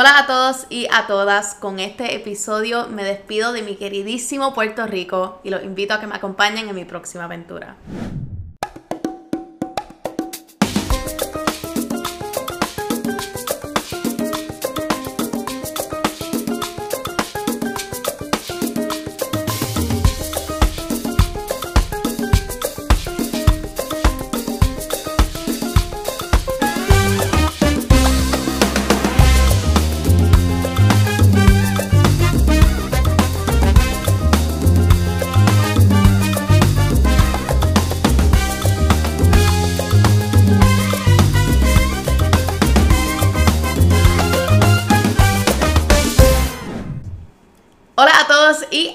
Hola a todos y a todas. Con este episodio me despido de mi queridísimo Puerto Rico y los invito a que me acompañen en mi próxima aventura.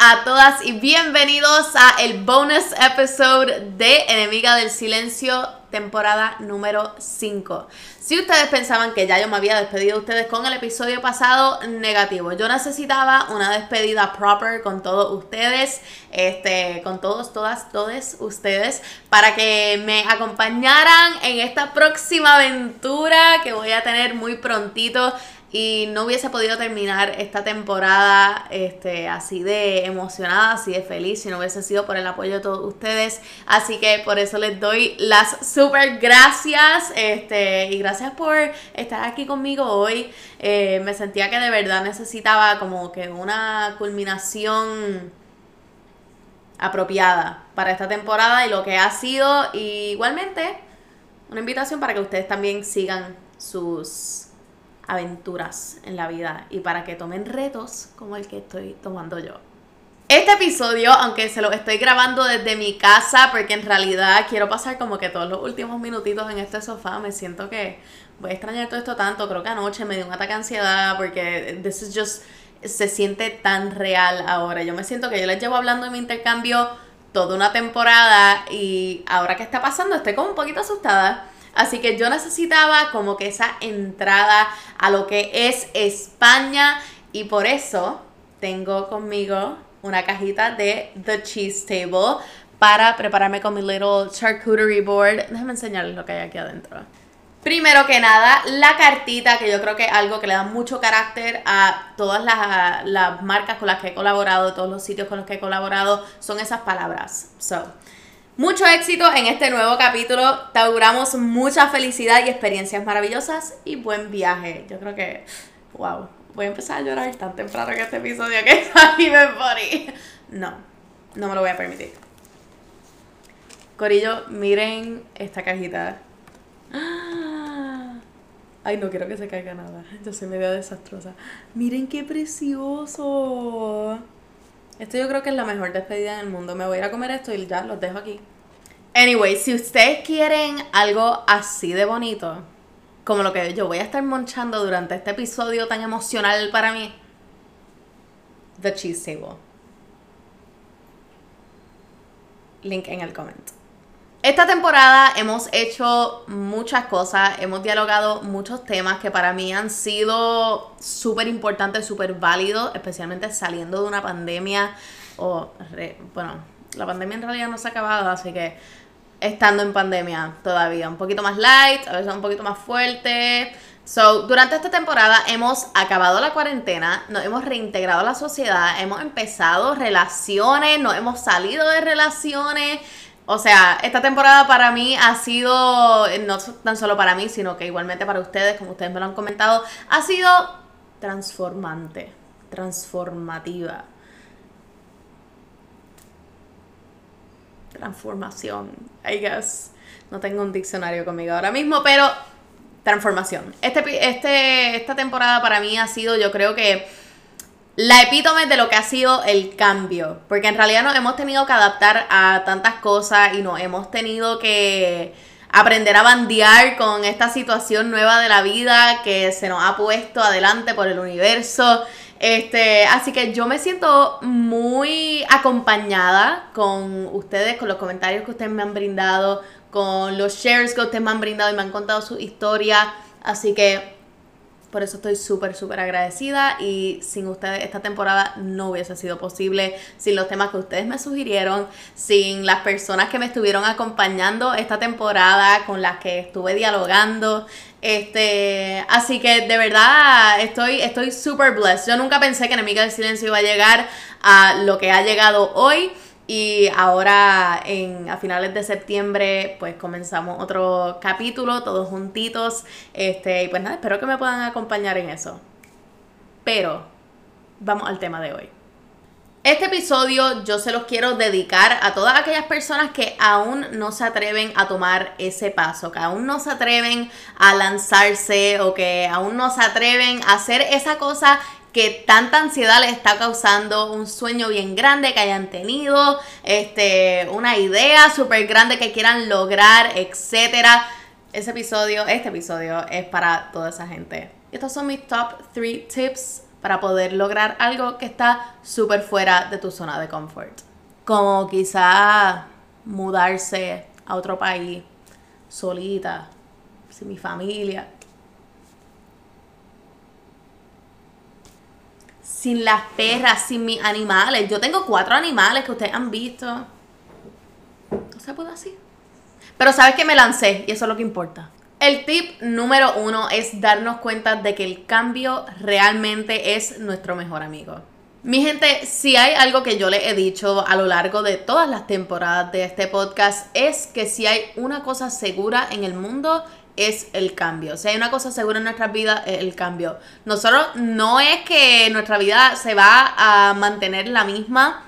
A todas y bienvenidos a el bonus episode de Enemiga del Silencio temporada número 5. Si ustedes pensaban que ya yo me había despedido de ustedes con el episodio pasado, negativo. Yo necesitaba una despedida proper con todos ustedes, este, con todos, todas, todos ustedes, para que me acompañaran en esta próxima aventura que voy a tener muy prontito y no hubiese podido terminar esta temporada este, así de emocionada, así de feliz, si no hubiese sido por el apoyo de todos ustedes. Así que por eso les doy las super gracias este, y gracias por estar aquí conmigo hoy. Eh, me sentía que de verdad necesitaba como que una culminación apropiada para esta temporada y lo que ha sido y igualmente una invitación para que ustedes también sigan sus aventuras en la vida y para que tomen retos como el que estoy tomando yo. Este episodio, aunque se lo estoy grabando desde mi casa, porque en realidad quiero pasar como que todos los últimos minutitos en este sofá, me siento que voy a extrañar todo esto tanto. Creo que anoche me dio un ataque de ansiedad porque this is just se siente tan real ahora. Yo me siento que yo les llevo hablando en mi intercambio toda una temporada y ahora que está pasando estoy como un poquito asustada Así que yo necesitaba como que esa entrada a lo que es España y por eso tengo conmigo una cajita de The Cheese Table para prepararme con mi little charcuterie board. Déjenme enseñarles lo que hay aquí adentro. Primero que nada, la cartita, que yo creo que es algo que le da mucho carácter a todas las, las marcas con las que he colaborado, todos los sitios con los que he colaborado, son esas palabras. So, mucho éxito en este nuevo capítulo. Te auguramos mucha felicidad y experiencias maravillosas y buen viaje. Yo creo que, wow, voy a empezar a llorar tan temprano en este episodio que está me morí. No, no me lo voy a permitir. Corillo, miren esta cajita. Ay, no quiero que se caiga nada. Yo soy medio desastrosa. Miren qué precioso. Esto yo creo que es la mejor despedida en el mundo. Me voy a ir a comer esto y ya los dejo aquí. Anyway, si ustedes quieren algo así de bonito, como lo que yo voy a estar monchando durante este episodio tan emocional para mí, The Cheese Table. Link en el comentario. Esta temporada hemos hecho muchas cosas, hemos dialogado muchos temas que para mí han sido súper importantes, súper válidos, especialmente saliendo de una pandemia o, bueno, la pandemia en realidad no se ha acabado, así que estando en pandemia todavía, un poquito más light, a veces un poquito más fuerte. So, durante esta temporada hemos acabado la cuarentena, nos hemos reintegrado a la sociedad, hemos empezado relaciones, nos hemos salido de relaciones, o sea, esta temporada para mí ha sido, no tan solo para mí, sino que igualmente para ustedes, como ustedes me lo han comentado, ha sido transformante, transformativa. Transformación, I guess. No tengo un diccionario conmigo ahora mismo, pero transformación. Este, este, esta temporada para mí ha sido, yo creo que la epítome de lo que ha sido el cambio, porque en realidad nos hemos tenido que adaptar a tantas cosas y nos hemos tenido que aprender a bandear con esta situación nueva de la vida que se nos ha puesto adelante por el universo. Este, así que yo me siento muy acompañada con ustedes, con los comentarios que ustedes me han brindado, con los shares que ustedes me han brindado y me han contado su historia. Así que Por eso estoy súper, súper agradecida y sin ustedes esta temporada no hubiese sido posible, sin los temas que ustedes me sugirieron, sin las personas que me estuvieron acompañando esta temporada, con las que estuve dialogando. Este, así que de verdad estoy estoy super blessed. Yo nunca pensé que Enemiga del Silencio iba a llegar a lo que ha llegado hoy. Y ahora en, a finales de septiembre pues comenzamos otro capítulo todos juntitos. Este, y pues nada, espero que me puedan acompañar en eso. Pero vamos al tema de hoy. Este episodio yo se los quiero dedicar a todas aquellas personas que aún no se atreven a tomar ese paso, que aún no se atreven a lanzarse o que aún no se atreven a hacer esa cosa que tanta ansiedad les está causando, un sueño bien grande que hayan tenido, este, una idea súper grande que quieran lograr, etcétera. Ese episodio, este episodio es para toda esa gente. Estos son mis top 3 tips para poder lograr algo que está súper fuera de tu zona de confort. Como quizá mudarse a otro país solita, sin mi familia, sin las perras, sin mis animales. Yo tengo cuatro animales que ustedes han visto. No se puede así. Pero sabes que me lancé y eso es lo que importa. El tip número uno es darnos cuenta de que el cambio realmente es nuestro mejor amigo. Mi gente, si hay algo que yo le he dicho a lo largo de todas las temporadas de este podcast, es que si hay una cosa segura en el mundo es el cambio. Si hay una cosa segura en nuestras vidas, es el cambio. Nosotros no es que nuestra vida se va a mantener la misma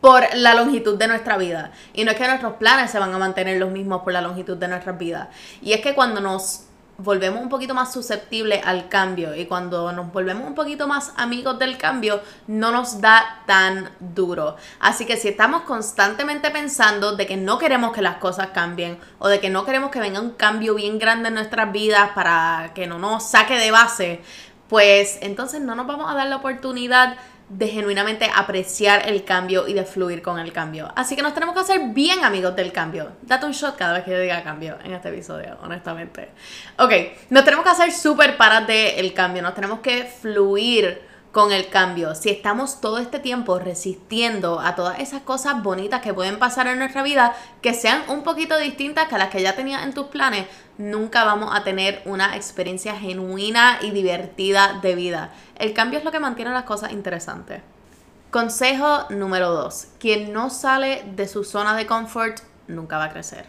por la longitud de nuestra vida. Y no es que nuestros planes se van a mantener los mismos por la longitud de nuestras vidas. Y es que cuando nos volvemos un poquito más susceptibles al cambio y cuando nos volvemos un poquito más amigos del cambio, no nos da tan duro. Así que si estamos constantemente pensando de que no queremos que las cosas cambien o de que no queremos que venga un cambio bien grande en nuestras vidas para que no nos saque de base, pues entonces no nos vamos a dar la oportunidad de genuinamente apreciar el cambio y de fluir con el cambio. Así que nos tenemos que hacer bien amigos del cambio. Date un shot cada vez que yo diga cambio en este episodio, honestamente. Ok, nos tenemos que hacer súper paras del cambio, nos tenemos que fluir con el cambio. Si estamos todo este tiempo resistiendo a todas esas cosas bonitas que pueden pasar en nuestra vida, que sean un poquito distintas que las que ya tenías en tus planes, nunca vamos a tener una experiencia genuina y divertida de vida. El cambio es lo que mantiene las cosas interesantes. Consejo número 2. Quien no sale de su zona de confort nunca va a crecer.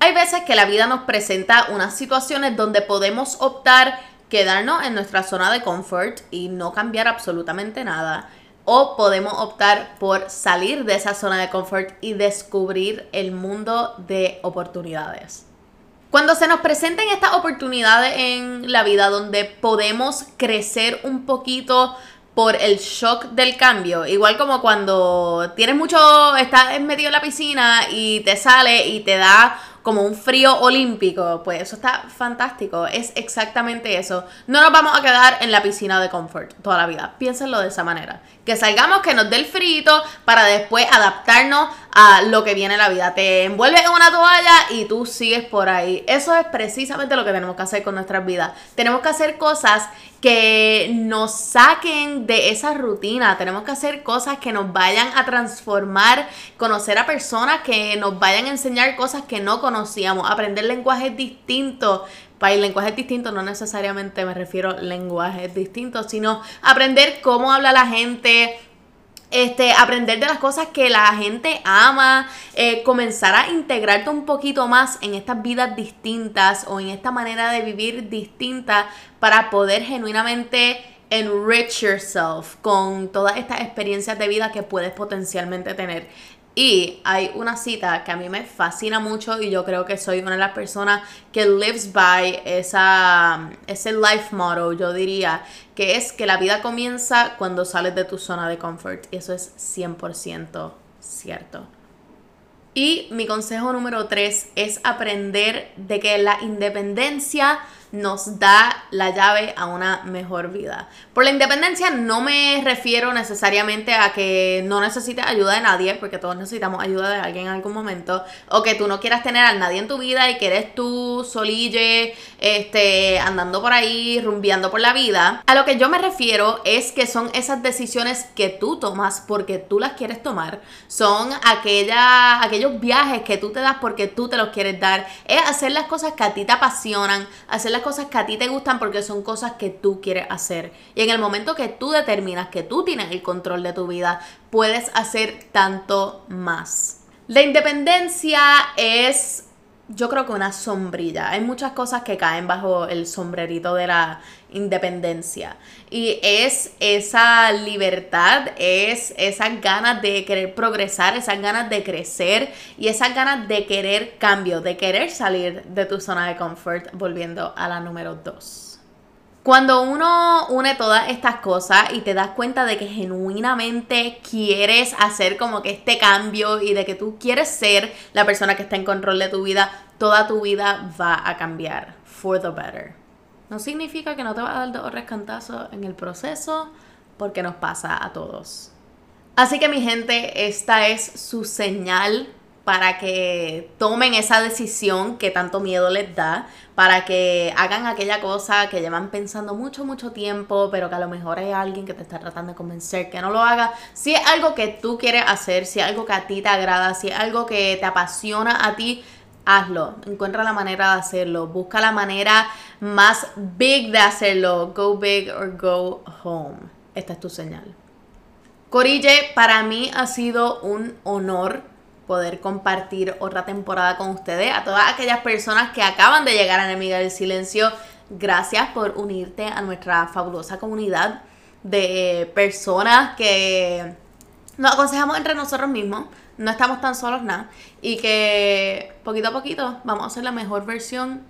Hay veces que la vida nos presenta unas situaciones donde podemos optar quedarnos en nuestra zona de confort y no cambiar absolutamente nada. O podemos optar por salir de esa zona de confort y descubrir el mundo de oportunidades. Cuando se nos presenten estas oportunidades en la vida donde podemos crecer un poquito por el shock del cambio, igual como cuando tienes mucho, estás en medio de la piscina y te sale y te da como un frío olímpico, pues eso está fantástico. Es exactamente eso. No nos vamos a quedar en la piscina de comfort toda la vida. Piénsenlo de esa manera. Que salgamos, que nos dé el frío para después adaptarnos a lo que viene en la vida. Te envuelves en una toalla y tú sigues por ahí. Eso es precisamente lo que tenemos que hacer con nuestras vidas. Tenemos que hacer cosas que nos saquen de esa rutina. Tenemos que hacer cosas que nos vayan a transformar, conocer a personas que nos vayan a enseñar cosas que no conocíamos, aprender lenguajes distintos. Para el lenguaje distinto no necesariamente me refiero a lenguajes distintos, sino aprender cómo habla la gente, este, aprender de las cosas que la gente ama, eh, comenzar a integrarte un poquito más en estas vidas distintas o en esta manera de vivir distinta para poder genuinamente enrich yourself con todas estas experiencias de vida que puedes potencialmente tener. Y hay una cita que a mí me fascina mucho y yo creo que soy una de las personas que lives by esa, ese life motto, yo diría, que es que la vida comienza cuando sales de tu zona de confort. Y eso es 100% cierto. Y mi consejo número tres es aprender de que la independencia nos da la llave a una mejor vida. Por la independencia no me refiero necesariamente a que no necesites ayuda de nadie, porque todos necesitamos ayuda de alguien en algún momento, o que tú no quieras tener a nadie en tu vida y que eres tú solille, este, andando por ahí, rumbeando por la vida. A lo que yo me refiero es que son esas decisiones que tú tomas porque tú las quieres tomar, son aquella, aquellos viajes que tú te das porque tú te los quieres dar, es hacer las cosas que a ti te apasionan, hacer las cosas que a ti te gustan porque son cosas que tú quieres hacer. Y en el momento que tú determinas que tú tienes el control de tu vida, puedes hacer tanto más. La independencia es yo creo que una sombrilla. Hay muchas cosas que caen bajo el sombrerito de la independencia. Y es esa libertad, es esas ganas de querer progresar, esas ganas de crecer y esas ganas de querer cambio, de querer salir de tu zona de confort, volviendo a la número dos. Cuando uno une todas estas cosas y te das cuenta de que genuinamente quieres hacer como que este cambio y de que tú quieres ser la persona que está en control de tu vida, toda tu vida va a cambiar for the better. No significa que no te va a dar dos rescantazos en el proceso, porque nos pasa a todos. Así que mi gente, esta es su señal para que tomen esa decisión que tanto miedo les da, para que hagan aquella cosa que llevan pensando mucho, mucho tiempo, pero que a lo mejor hay alguien que te está tratando de convencer que no lo haga. Si es algo que tú quieres hacer, si es algo que a ti te agrada, si es algo que te apasiona a ti, hazlo. Encuentra la manera de hacerlo. Busca la manera más big de hacerlo. Go big or go home. Esta es tu señal. Corille, para mí ha sido un honor poder compartir otra temporada con ustedes. A todas aquellas personas que acaban de llegar a Enemiga del Silencio, gracias por unirte a nuestra fabulosa comunidad de personas que nos aconsejamos entre nosotros mismos, no estamos tan solos nada, y que poquito a poquito vamos a hacer la mejor versión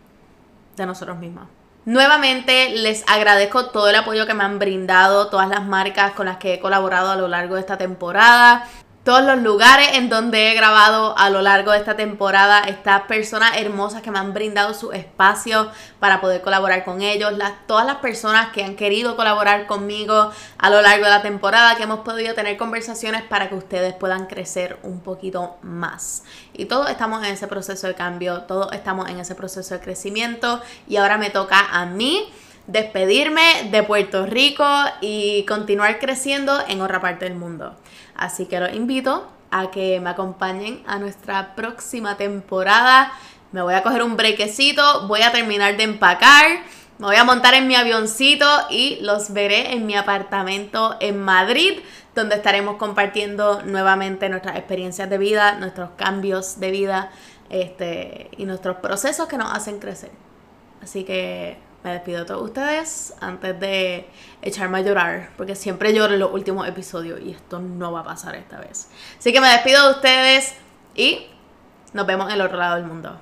de nosotros mismos. Nuevamente les agradezco todo el apoyo que me han brindado, todas las marcas con las que he colaborado a lo largo de esta temporada todos los lugares en donde he grabado a lo largo de esta temporada, estas personas hermosas que me han brindado su espacio para poder colaborar con ellos, las, todas las personas que han querido colaborar conmigo a lo largo de la temporada, que hemos podido tener conversaciones para que ustedes puedan crecer un poquito más. Y todos estamos en ese proceso de cambio, todos estamos en ese proceso de crecimiento y ahora me toca a mí despedirme de Puerto Rico y continuar creciendo en otra parte del mundo. Así que los invito a que me acompañen a nuestra próxima temporada. Me voy a coger un brequecito, voy a terminar de empacar, me voy a montar en mi avioncito y los veré en mi apartamento en Madrid, donde estaremos compartiendo nuevamente nuestras experiencias de vida, nuestros cambios de vida este, y nuestros procesos que nos hacen crecer. Así que me despido de todos ustedes antes de echarme a llorar, porque siempre lloro en los últimos episodios y esto no va a pasar esta vez. Así que me despido de ustedes y nos vemos en el otro lado del mundo.